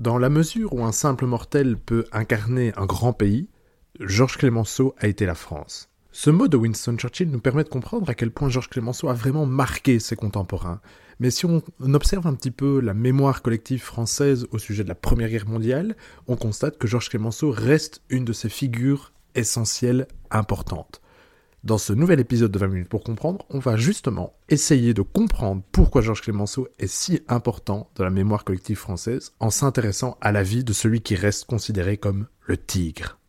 Dans la mesure où un simple mortel peut incarner un grand pays, Georges Clemenceau a été la France. Ce mot de Winston Churchill nous permet de comprendre à quel point Georges Clemenceau a vraiment marqué ses contemporains. Mais si on observe un petit peu la mémoire collective française au sujet de la Première Guerre mondiale, on constate que Georges Clemenceau reste une de ces figures essentielles importantes. Dans ce nouvel épisode de 20 minutes pour comprendre, on va justement essayer de comprendre pourquoi Georges Clemenceau est si important dans la mémoire collective française en s'intéressant à la vie de celui qui reste considéré comme le tigre.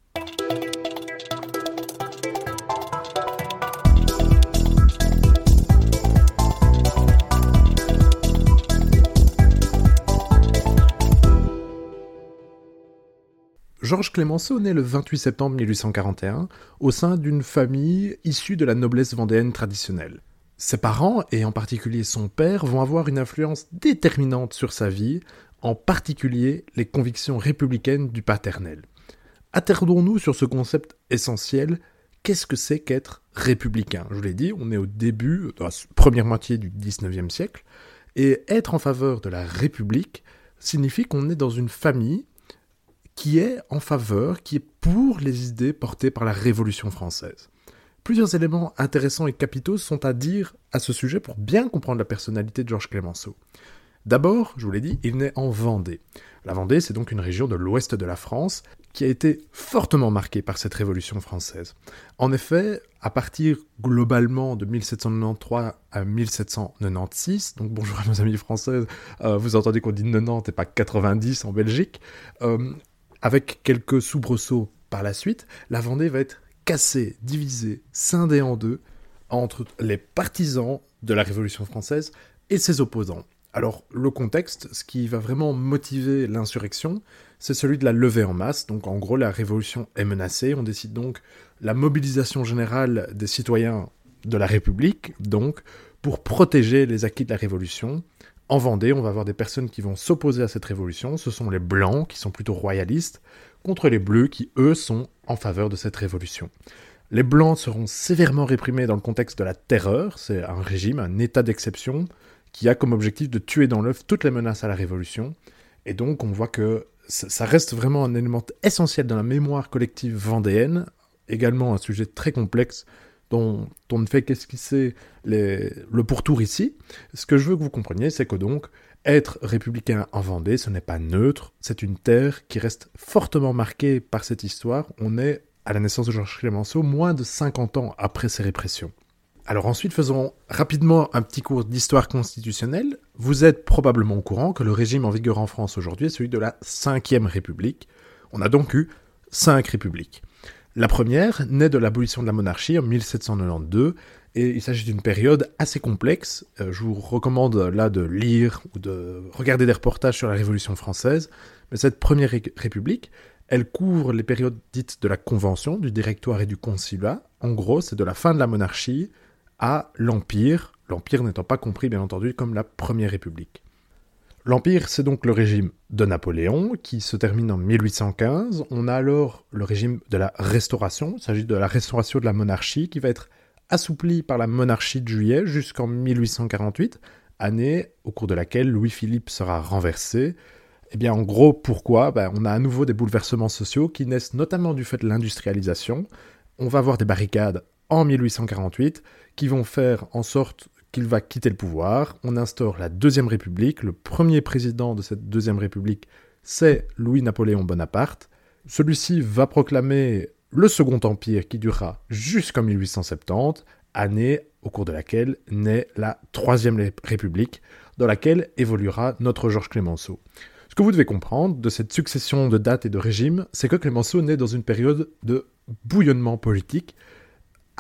Georges Clémenceau naît le 28 septembre 1841 au sein d'une famille issue de la noblesse vendéenne traditionnelle. Ses parents, et en particulier son père, vont avoir une influence déterminante sur sa vie, en particulier les convictions républicaines du paternel. Attardons-nous sur ce concept essentiel. Qu'est-ce que c'est qu'être républicain? Je l'ai dit, on est au début, de la première moitié du XIXe siècle, et être en faveur de la République signifie qu'on est dans une famille qui est en faveur, qui est pour les idées portées par la Révolution française. Plusieurs éléments intéressants et capitaux sont à dire à ce sujet pour bien comprendre la personnalité de Georges Clemenceau. D'abord, je vous l'ai dit, il naît en Vendée. La Vendée, c'est donc une région de l'ouest de la France qui a été fortement marquée par cette révolution française. En effet, à partir globalement de 1793 à 1796, donc bonjour à nos amis françaises, euh, vous entendez qu'on dit 90 et pas 90 en Belgique, euh, avec quelques soubresauts par la suite, la Vendée va être cassée, divisée, scindée en deux entre les partisans de la Révolution française et ses opposants. Alors le contexte, ce qui va vraiment motiver l'insurrection, c'est celui de la levée en masse. Donc en gros, la révolution est menacée. On décide donc la mobilisation générale des citoyens de la République, donc pour protéger les acquis de la révolution. En Vendée, on va avoir des personnes qui vont s'opposer à cette révolution. Ce sont les Blancs, qui sont plutôt royalistes, contre les Bleus, qui, eux, sont en faveur de cette révolution. Les Blancs seront sévèrement réprimés dans le contexte de la terreur. C'est un régime, un état d'exception, qui a comme objectif de tuer dans l'œuf toutes les menaces à la révolution. Et donc, on voit que ça reste vraiment un élément essentiel dans la mémoire collective vendéenne, également un sujet très complexe dont on ne fait qu'esquisser le pourtour ici. Ce que je veux que vous compreniez, c'est que donc, être républicain en Vendée, ce n'est pas neutre, c'est une terre qui reste fortement marquée par cette histoire. On est, à la naissance de Georges Clemenceau, moins de 50 ans après ces répressions. Alors ensuite, faisons rapidement un petit cours d'histoire constitutionnelle. Vous êtes probablement au courant que le régime en vigueur en France aujourd'hui est celui de la Ve République. On a donc eu cinq républiques. La première naît de l'abolition de la monarchie en 1792, et il s'agit d'une période assez complexe. Euh, je vous recommande là de lire ou de regarder des reportages sur la Révolution française. Mais cette première république, elle couvre les périodes dites de la Convention, du Directoire et du Consulat. En gros, c'est de la fin de la monarchie à l'Empire, l'Empire n'étant pas compris bien entendu comme la Première République. L'Empire, c'est donc le régime de Napoléon, qui se termine en 1815. On a alors le régime de la Restauration, il s'agit de la restauration de la monarchie, qui va être assouplie par la monarchie de juillet jusqu'en 1848, année au cours de laquelle Louis-Philippe sera renversé. Eh bien, en gros, pourquoi? Ben, On a à nouveau des bouleversements sociaux qui naissent notamment du fait de l'industrialisation. On va avoir des barricades en 1848 qui vont faire en sorte qu'il va quitter le pouvoir. On instaure la Deuxième République. Le premier président de cette Deuxième République, c'est Louis-Napoléon Bonaparte. Celui-ci va proclamer le Second Empire qui durera jusqu'en 1870, année au cours de laquelle naît la Troisième République, dans laquelle évoluera notre Georges Clémenceau. Ce que vous devez comprendre de cette succession de dates et de régimes, c'est que Clémenceau naît dans une période de bouillonnement politique,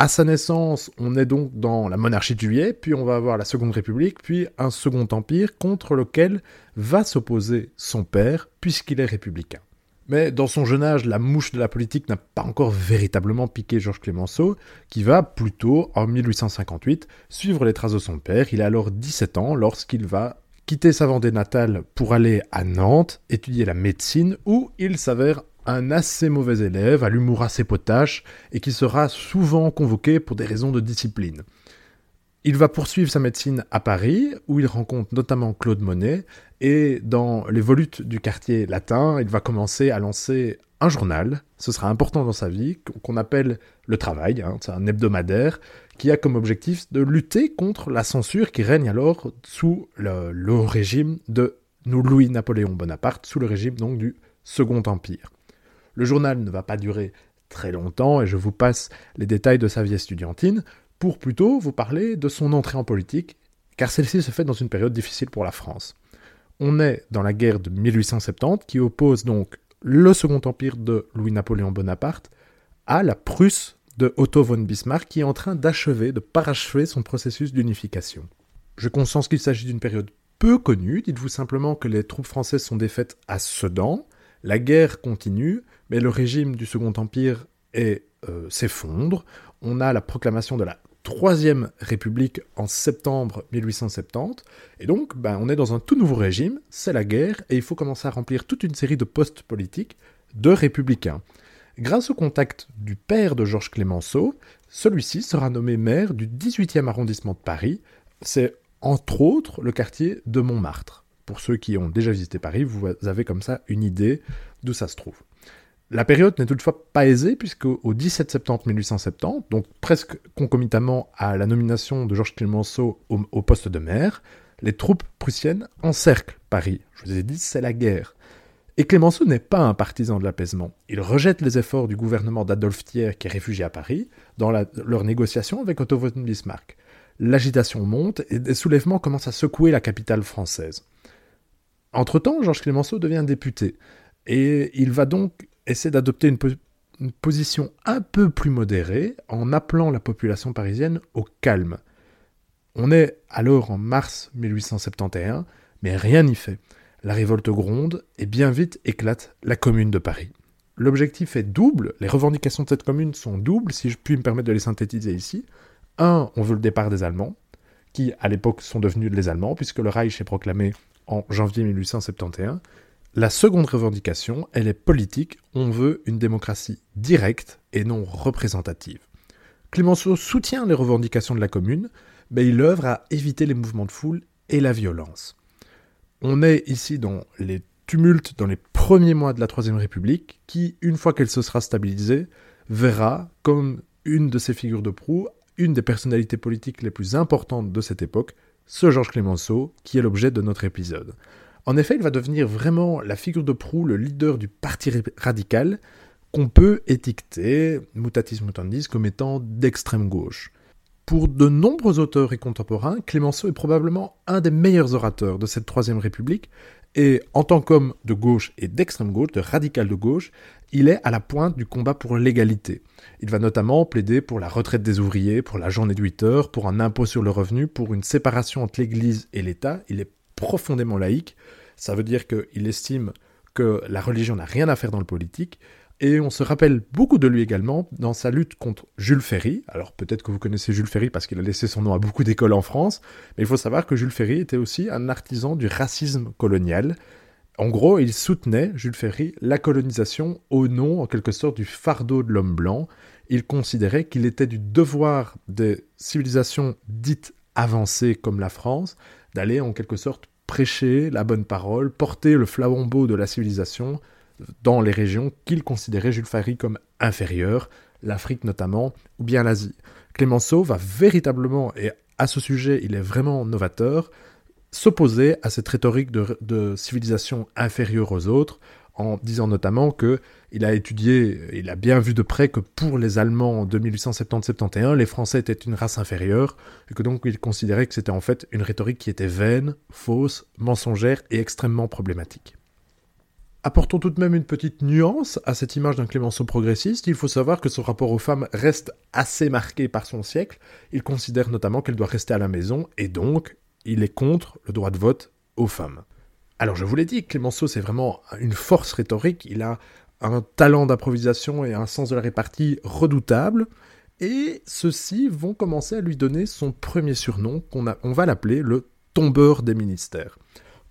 à sa naissance, on est donc dans la monarchie de juillet, puis on va avoir la Seconde République, puis un Second Empire contre lequel va s'opposer son père, puisqu'il est républicain. Mais dans son jeune âge, la mouche de la politique n'a pas encore véritablement piqué Georges Clémenceau, qui va plutôt, en 1858, suivre les traces de son père. Il a alors 17 ans lorsqu'il va quitter sa Vendée natale pour aller à Nantes, étudier la médecine, où il s'avère un assez mauvais élève, à l'humour assez potache, et qui sera souvent convoqué pour des raisons de discipline. Il va poursuivre sa médecine à Paris, où il rencontre notamment Claude Monet, et dans les volutes du quartier latin, il va commencer à lancer un journal, ce sera important dans sa vie, qu'on appelle Le Travail, hein, c'est un hebdomadaire, qui a comme objectif de lutter contre la censure qui règne alors sous le, le régime de Louis-Napoléon Bonaparte, sous le régime donc du Second Empire. Le journal ne va pas durer très longtemps, et je vous passe les détails de sa vie estudiantine, pour plutôt vous parler de son entrée en politique, car celle-ci se fait dans une période difficile pour la France. On est dans la guerre de 1870 qui oppose donc le Second Empire de Louis-Napoléon Bonaparte à la Prusse de Otto von Bismarck qui est en train d'achever, de parachever son processus d'unification. Je conscience qu'il s'agit d'une période peu connue, dites-vous simplement que les troupes françaises sont défaites à Sedan, la guerre continue, mais le régime du Second Empire euh, s'effondre, on a la proclamation de la Troisième République en septembre 1870. Et donc, ben, on est dans un tout nouveau régime, c'est la guerre, et il faut commencer à remplir toute une série de postes politiques de républicains. Grâce au contact du père de Georges Clémenceau, celui-ci sera nommé maire du 18e arrondissement de Paris. C'est entre autres le quartier de Montmartre. Pour ceux qui ont déjà visité Paris, vous avez comme ça une idée d'où ça se trouve. La période n'est toutefois pas aisée, puisque au 17 septembre 1870, donc presque concomitamment à la nomination de Georges Clemenceau au, poste de maire, les troupes prussiennes encerclent Paris. Je vous ai dit, c'est la guerre. Et Clémenceau n'est pas un partisan de l'apaisement. Il rejette les efforts du gouvernement d'Adolphe Thiers, qui est réfugié à Paris, dans leur négociation avec Otto von Bismarck. L'agitation monte et des soulèvements commencent à secouer la capitale française. Entre-temps, Georges Clémenceau devient député. Et il va donc essaie d'adopter une, position un peu plus modérée en appelant la population parisienne au calme. On est alors en mars 1871, mais rien n'y fait. La révolte gronde et bien vite éclate la commune de Paris. L'objectif est double, les revendications de cette commune sont doubles, si je puis me permettre de les synthétiser ici. Un, on veut le départ des Allemands, qui à l'époque sont devenus les Allemands, puisque le Reich est proclamé en janvier 1871. La seconde revendication, elle est politique, on veut une démocratie directe et non représentative. Clémenceau soutient les revendications de la commune, mais il œuvre à éviter les mouvements de foule et la violence. On est ici dans les tumultes dans les premiers mois de la Troisième République, qui, une fois qu'elle se sera stabilisée, verra comme une de ses figures de proue, une des personnalités politiques les plus importantes de cette époque, ce Georges Clémenceau, qui est l'objet de notre épisode. En effet, il va devenir vraiment la figure de proue, le leader du parti radical, qu'on peut étiqueter, mutatis mutandis, comme étant d'extrême gauche. Pour de nombreux auteurs et contemporains, Clémenceau est probablement un des meilleurs orateurs de cette Troisième République, et en tant qu'homme de gauche et d'extrême gauche, de radical de gauche, il est à la pointe du combat pour l'égalité. Il va notamment plaider pour la retraite des ouvriers, pour la journée de 8 heures, pour un impôt sur le revenu, pour une séparation entre l'Église et l'État. Profondément laïque. Ça veut dire qu'il estime que la religion n'a rien à faire dans le politique. Et on se rappelle beaucoup de lui également dans sa lutte contre Jules Ferry. Alors peut-être que vous connaissez Jules Ferry parce qu'il a laissé son nom à beaucoup d'écoles en France, mais il faut savoir que Jules Ferry était aussi un artisan du racisme colonial. En gros, il soutenait, Jules Ferry, la colonisation au nom, en quelque sorte, du fardeau de l'homme blanc. Il considérait qu'il était du devoir des civilisations dites avancées comme la France d'aller en quelque sorte prêcher la bonne parole, porter le flambeau de la civilisation dans les régions qu'il considérait Jules Ferry comme inférieures, l'Afrique notamment, ou bien l'Asie. Clémenceau va véritablement, et à ce sujet il est vraiment novateur, s'opposer à cette rhétorique de, de civilisation inférieure aux autres, en disant notamment que il a étudié, il a bien vu de près que pour les Allemands de 1870-71, les Français étaient une race inférieure, et que donc il considérait que c'était en fait une rhétorique qui était vaine, fausse, mensongère et extrêmement problématique. Apportons tout de même une petite nuance à cette image d'un Clémenceau progressiste. Il faut savoir que son rapport aux femmes reste assez marqué par son siècle. Il considère notamment qu'elle doit rester à la maison et donc il est contre le droit de vote aux femmes. Alors je vous l'ai dit, Clémenceau c'est vraiment une force rhétorique, il a un talent d'improvisation et un sens de la répartie redoutable, et ceux-ci vont commencer à lui donner son premier surnom, qu'on on va l'appeler le tombeur des ministères.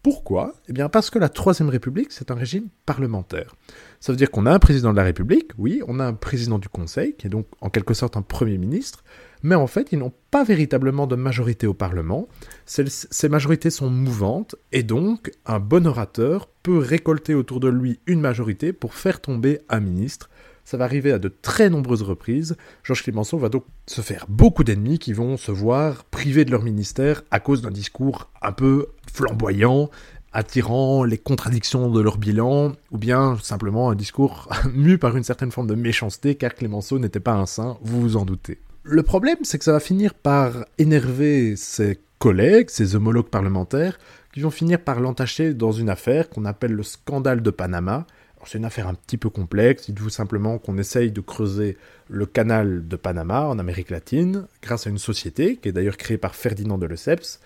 Pourquoi Eh bien parce que la Troisième République, c'est un régime parlementaire. Ça veut dire qu'on a un président de la République, oui, on a un président du Conseil, qui est donc en quelque sorte un Premier ministre, mais en fait, ils n'ont pas véritablement de majorité au Parlement. Ces majorités sont mouvantes, et donc un bon orateur peut récolter autour de lui une majorité pour faire tomber un ministre. Ça va arriver à de très nombreuses reprises. Georges Clemenceau va donc se faire beaucoup d'ennemis qui vont se voir privés de leur ministère à cause d'un discours un peu flamboyant, attirant les contradictions de leur bilan, ou bien simplement un discours mu par une certaine forme de méchanceté, car Clémenceau n'était pas un saint, vous vous en doutez. Le problème, c'est que ça va finir par énerver ses collègues, ses homologues parlementaires, qui vont finir par l'entacher dans une affaire qu'on appelle le scandale de Panama. C'est une affaire un petit peu complexe, dites-vous simplement qu'on essaye de creuser le canal de Panama en Amérique latine, grâce à une société, qui est d'ailleurs créée par Ferdinand de Lesseps,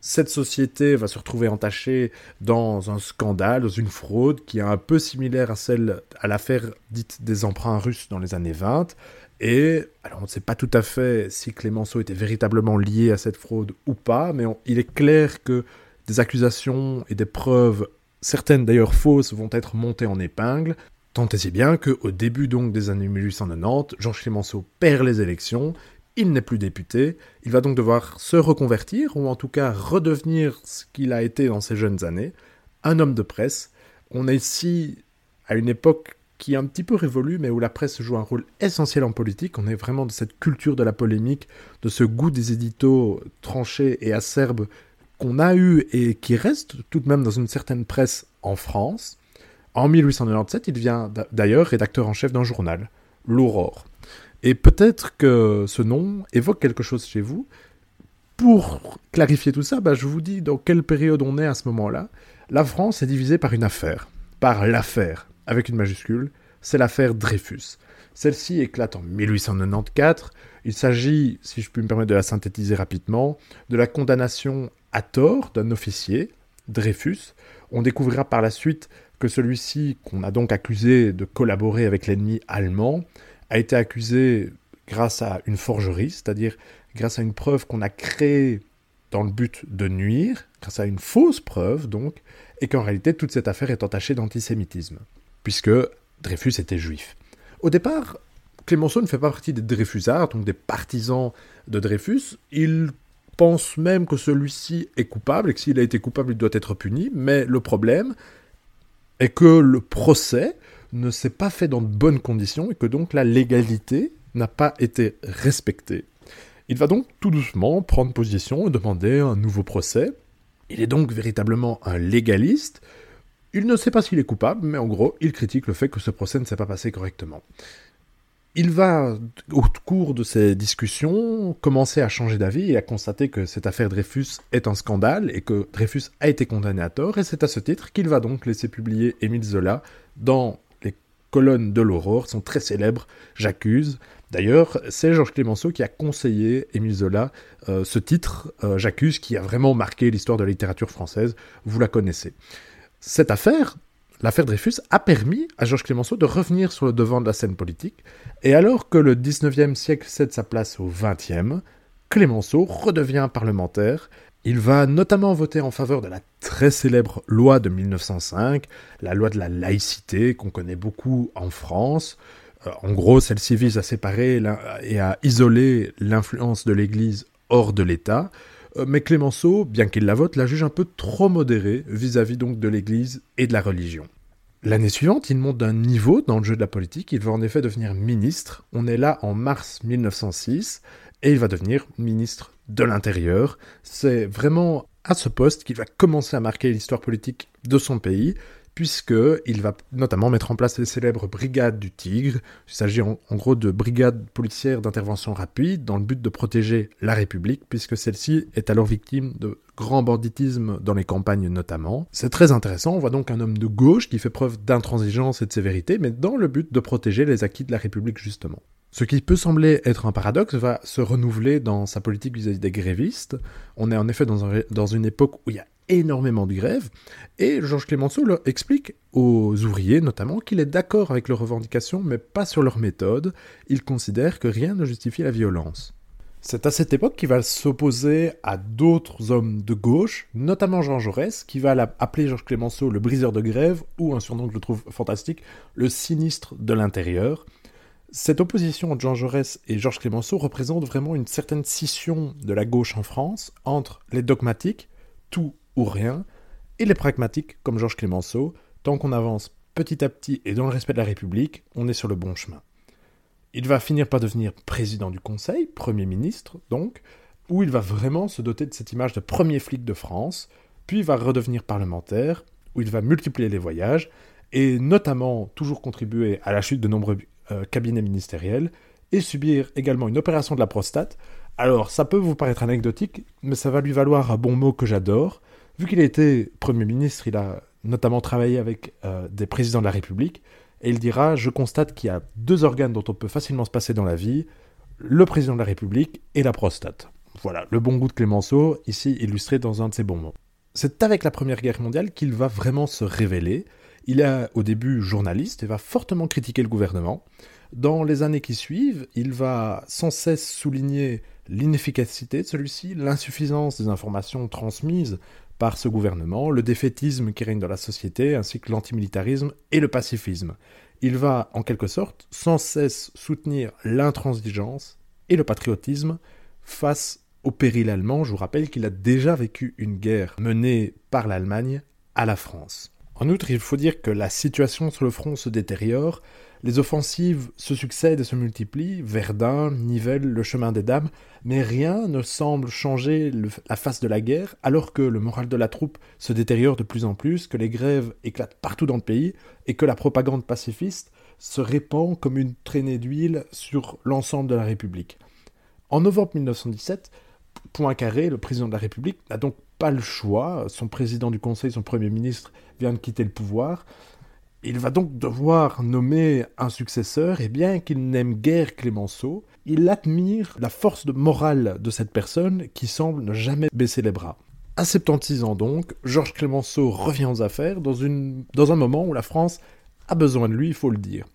cette société va se retrouver entachée dans un scandale, dans une fraude qui est un peu similaire à celle, à l'affaire dite des emprunts russes dans les années 20. Et alors on ne sait pas tout à fait si Clémenceau était véritablement lié à cette fraude ou pas, mais il est clair que des accusations et des preuves, certaines d'ailleurs fausses, vont être montées en épingle. Tant et si bien qu'au début donc des années 1890, Georges Clémenceau perd les élections il n'est plus député, il va donc devoir se reconvertir, ou en tout cas redevenir ce qu'il a été dans ses jeunes années, un homme de presse. On est ici à une époque qui est un petit peu révolue, mais où la presse joue un rôle essentiel en politique. On est vraiment de cette culture de la polémique, de ce goût des éditos tranchés et acerbes qu'on a eu et qui reste tout de même dans une certaine presse en France. En 1897, il devient d'ailleurs rédacteur en chef d'un journal, l'Aurore. Et peut-être que ce nom évoque quelque chose chez vous. Pour clarifier tout ça, bah, je vous dis dans quelle période on est à ce moment-là. La France est divisée par une affaire, par l'affaire, avec une majuscule, c'est l'affaire Dreyfus. Celle-ci éclate en 1894. Il s'agit, si je puis me permettre de la synthétiser rapidement, de la condamnation à tort d'un officier, Dreyfus. On découvrira par la suite que celui-ci, qu'on a donc accusé de collaborer avec l'ennemi allemand, a été accusé grâce à une forgerie, c'est-à-dire grâce à une preuve qu'on a créée dans le but de nuire, grâce à une fausse preuve donc, et qu'en réalité toute cette affaire est entachée d'antisémitisme, puisque Dreyfus était juif. Au départ, Clémenceau ne fait pas partie des Dreyfusards, donc des partisans de Dreyfus. Il pense même que celui-ci est coupable et que s'il a été coupable, il doit être puni. Mais le problème est que le procès ne s'est pas fait dans de bonnes conditions et que donc la légalité n'a pas été respectée. Il va donc tout doucement prendre position et demander un nouveau procès. Il est donc véritablement un légaliste. Il ne sait pas s'il est coupable, mais en gros, il critique le fait que ce procès ne s'est pas passé correctement. Il va, au cours de ces discussions, commencer à changer d'avis et à constater que cette affaire Dreyfus est un scandale et que Dreyfus a été condamné à tort, et c'est à ce titre qu'il va donc laisser publier Émile Zola dans colonnes de l'aurore sont très célèbres, J'accuse. D'ailleurs, c'est Georges Clémenceau qui a conseillé Émile Zola euh, ce titre, euh, J'accuse, qui a vraiment marqué l'histoire de la littérature française, vous la connaissez. Cette affaire, l'affaire Dreyfus, a permis à Georges Clémenceau de revenir sur le devant de la scène politique, et alors que le 19e siècle cède sa place au 20e, Clémenceau redevient parlementaire il va notamment voter en faveur de la très célèbre loi de 1905, la loi de la laïcité qu'on connaît beaucoup en France. Euh, en gros, celle-ci vise à séparer et à isoler l'influence de l'Église hors de l'État. Euh, mais Clémenceau, bien qu'il la vote, la juge un peu trop modérée vis-à-vis donc de l'Église et de la religion. L'année suivante, il monte d'un niveau dans le jeu de la politique, il va en effet devenir ministre. On est là en mars 1906 et il va devenir ministre de l'Intérieur. C'est vraiment à ce poste qu'il va commencer à marquer l'histoire politique de son pays, puisqu'il va notamment mettre en place les célèbres brigades du Tigre. Il s'agit en, gros de brigades policières d'intervention rapide dans le but de protéger la République, puisque celle-ci est alors victime de grand banditisme dans les campagnes notamment. C'est très intéressant, on voit donc un homme de gauche qui fait preuve d'intransigeance et de sévérité, mais dans le but de protéger les acquis de la République justement. Ce qui peut sembler être un paradoxe va se renouveler dans sa politique vis-à-vis des grévistes. On est en effet dans, une époque où il y a énormément de grèves, et Georges Clémenceau leur explique aux ouvriers notamment qu'il est d'accord avec leurs revendications, mais pas sur leur méthode. Il considère que rien ne justifie la violence. C'est à cette époque qu'il va s'opposer à d'autres hommes de gauche, notamment Jean Jaurès, qui va appeler Georges Clémenceau le briseur de grève, ou un surnom que je trouve fantastique, le sinistre de l'intérieur. Cette opposition entre Jean Jaurès et Georges Clémenceau représente vraiment une certaine scission de la gauche en France entre les dogmatiques, tout ou rien, et les pragmatiques comme Georges Clémenceau. Tant qu'on avance petit à petit et dans le respect de la République, on est sur le bon chemin. Il va finir par devenir président du Conseil, Premier ministre donc, où il va vraiment se doter de cette image de premier flic de France, puis il va redevenir parlementaire, où il va multiplier les voyages, et notamment toujours contribuer à la chute de nombreux euh, cabinets ministériels, et subir également une opération de la prostate. Alors ça peut vous paraître anecdotique, mais ça va lui valoir un bon mot que j'adore. Vu qu'il a été Premier ministre, il a notamment travaillé avec euh, des présidents de la République, et il dira Je constate qu'il y a deux organes dont on peut facilement se passer dans la vie le président de la République et la prostate. Voilà, le bon goût de Clémenceau, ici illustré dans un de ses bons mots. C'est avec la Première Guerre mondiale qu'il va vraiment se révéler. Il est au début journaliste et va fortement critiquer le gouvernement. Dans les années qui suivent, il va sans cesse souligner l'inefficacité de celui-ci, l'insuffisance des informations transmises par ce gouvernement, le défaitisme qui règne dans la société, ainsi que l'antimilitarisme et le pacifisme. Il va, en quelque sorte, sans cesse soutenir l'intransigeance et le patriotisme face au péril allemand. Je vous rappelle qu'il a déjà vécu une guerre menée par l'Allemagne à la France. En outre, il faut dire que la situation sur le front se détériore, les offensives se succèdent et se multiplient, Verdun, Nivelles, le chemin des dames, mais rien ne semble changer la face de la guerre, alors que le moral de la troupe se détériore de plus en plus, que les grèves éclatent partout dans le pays, et que la propagande pacifiste se répand comme une traînée d'huile sur l'ensemble de la République. En novembre 1917, Poincaré, le président de la République, n'a donc pas le choix, son président du Conseil, son Premier ministre, vient de quitter le pouvoir, il va donc devoir nommer un successeur, et bien qu'il n'aime guère Clémenceau, il admire la force de morale de cette personne qui semble ne jamais baisser les bras. À 76 ans donc, Georges Clémenceau revient aux affaires dans, dans un moment où la France a besoin de lui, il faut le dire.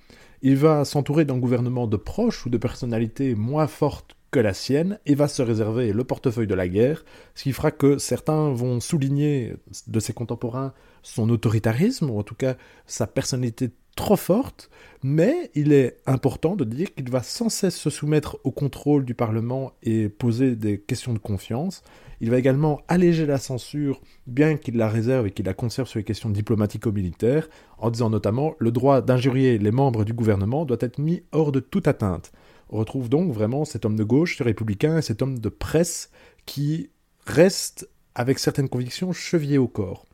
Il va s'entourer d'un gouvernement de proches ou de personnalités moins fortes que la sienne et va se réserver le portefeuille de la guerre, ce qui fera que certains vont souligner de ses contemporains son autoritarisme, ou en tout cas sa personnalité trop forte, mais il est important de dire qu'il va sans cesse se soumettre au contrôle du Parlement et poser des questions de confiance. Il va également alléger la censure, bien qu'il la réserve et qu'il la conserve sur les questions diplomatico-militaires, en disant notamment le droit d'injurier les membres du gouvernement doit être mis hors de toute atteinte. Retrouve donc vraiment cet homme de gauche, ce républicain, et cet homme de presse qui reste, avec certaines convictions, chevillé au corps.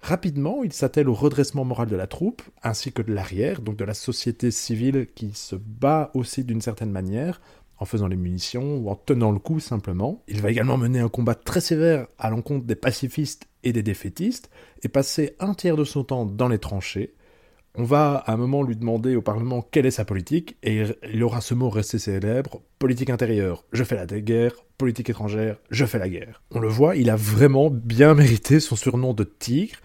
Rapidement, il s'attelle au redressement moral de la troupe, ainsi que de l'arrière, donc de la société civile qui se bat aussi d'une certaine manière, en faisant les munitions ou en tenant le coup simplement. Il va également mener un combat très sévère à l'encontre des pacifistes et des défaitistes, et passer un tiers de son temps dans les tranchées, on va à un moment lui demander au Parlement quelle est sa politique, et il aura ce mot resté célèbre, politique intérieure, je fais la guerre, politique étrangère, je fais la guerre. On le voit, il a vraiment bien mérité son surnom de tigre,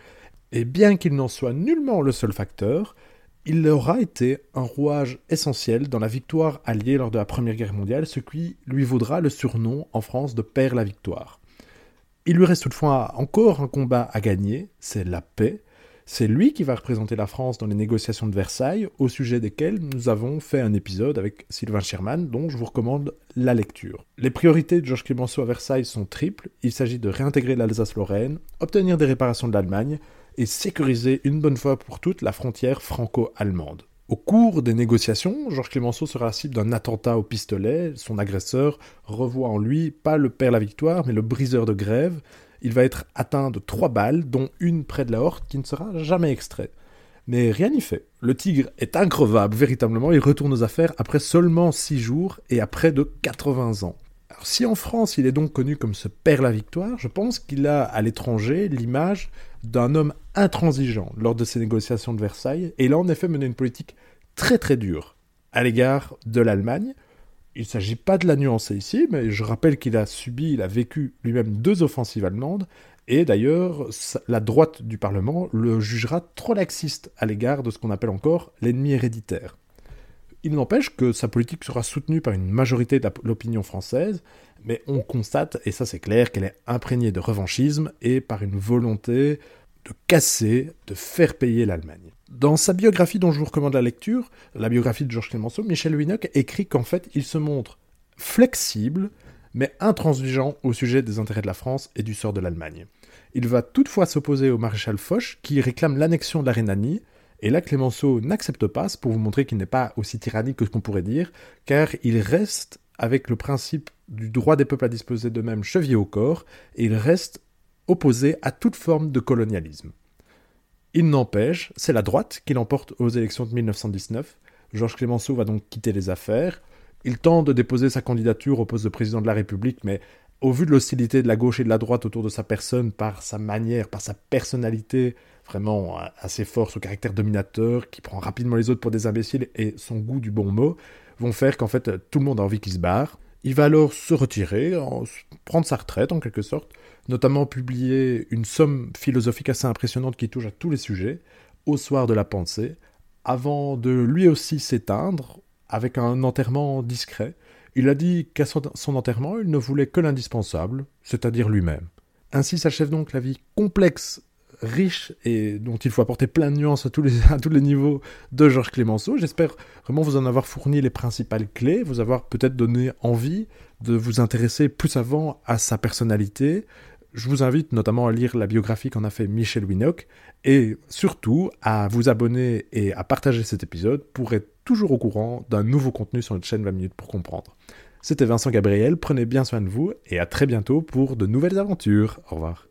et bien qu'il n'en soit nullement le seul facteur, il aura été un rouage essentiel dans la victoire alliée lors de la Première Guerre mondiale, ce qui lui vaudra le surnom en France de Père la Victoire. Il lui reste toutefois encore un combat à gagner, c'est la paix, c'est lui qui va représenter la France dans les négociations de Versailles, au sujet desquelles nous avons fait un épisode avec Sylvain Sherman, dont je vous recommande la lecture. Les priorités de Georges Clemenceau à Versailles sont triples. Il s'agit de réintégrer l'Alsace-Lorraine, obtenir des réparations de l'Allemagne et sécuriser une bonne fois pour toutes la frontière franco-allemande. Au cours des négociations, Georges Clemenceau sera cible d'un attentat au pistolet. Son agresseur revoit en lui pas le père la victoire, mais le briseur de grève, il va être atteint de trois balles, dont une près de la horte qui ne sera jamais extraite. Mais rien n'y fait. Le tigre est increvable, véritablement. Il retourne aux affaires après seulement six jours et après de 80 ans. Si en France il est donc connu comme ce père la victoire, je pense qu'il a à l'étranger l'image d'un homme intransigeant lors de ces négociations de Versailles, et il a en effet mené une politique très très dure à l'égard de l'Allemagne, il ne s'agit pas de la nuancer ici, mais je rappelle qu'il a subi, il a vécu lui-même deux offensives allemandes, et d'ailleurs, la droite du Parlement le jugera trop laxiste à l'égard de ce qu'on appelle encore l'ennemi héréditaire. Il n'empêche que sa politique sera soutenue par une majorité de l'opinion française, mais on constate, et ça c'est clair, qu'elle est imprégnée de revanchisme et par une volonté de casser, de faire payer l'Allemagne. Dans sa biographie dont je vous recommande la lecture, la biographie de Georges Clemenceau, Michel Winock écrit qu'en fait il se montre flexible, mais intransigeant au sujet des intérêts de la France et du sort de l'Allemagne. Il va toutefois s'opposer au maréchal Foch qui réclame l'annexion de la Rhénanie, et là Clémenceau n'accepte pas, pour vous montrer qu'il n'est pas aussi tyrannique que ce qu'on pourrait dire, car il reste avec le principe du droit des peuples à disposer d'eux-mêmes chevillé au corps, et il reste opposé à toute forme de colonialisme. Il n'empêche, c'est la droite qui l'emporte aux élections de 1919. Georges Clémenceau va donc quitter les affaires. Il tente de déposer sa candidature au poste de président de la République, mais au vu de l'hostilité de la gauche et de la droite autour de sa personne, par sa manière, par sa personnalité vraiment assez forte, son caractère dominateur, qui prend rapidement les autres pour des imbéciles, et son goût du bon mot, vont faire qu'en fait tout le monde a envie qu'il se barre. Il va alors se retirer, prendre sa retraite en quelque sorte, notamment publier une somme philosophique assez impressionnante qui touche à tous les sujets, Au soir de la pensée, avant de lui aussi s'éteindre avec un enterrement discret. Il a dit qu'à son enterrement, il ne voulait que l'indispensable, c'est-à-dire lui-même. Ainsi s'achève donc la vie complexe riche et dont il faut apporter plein de nuances à tous les niveaux de Georges Clémenceau. J'espère vraiment vous en avoir fourni les principales clés, vous avoir peut-être donné envie de vous intéresser plus avant à sa personnalité. Je vous invite notamment à lire la biographie qu'en a fait Michel Winock et surtout à vous abonner et à partager cet épisode pour être toujours au courant d'un nouveau contenu sur notre chaîne 20 minutes pour comprendre. C'était Vincent Gabriel, prenez bien soin de vous et à très bientôt pour de nouvelles aventures. Au revoir.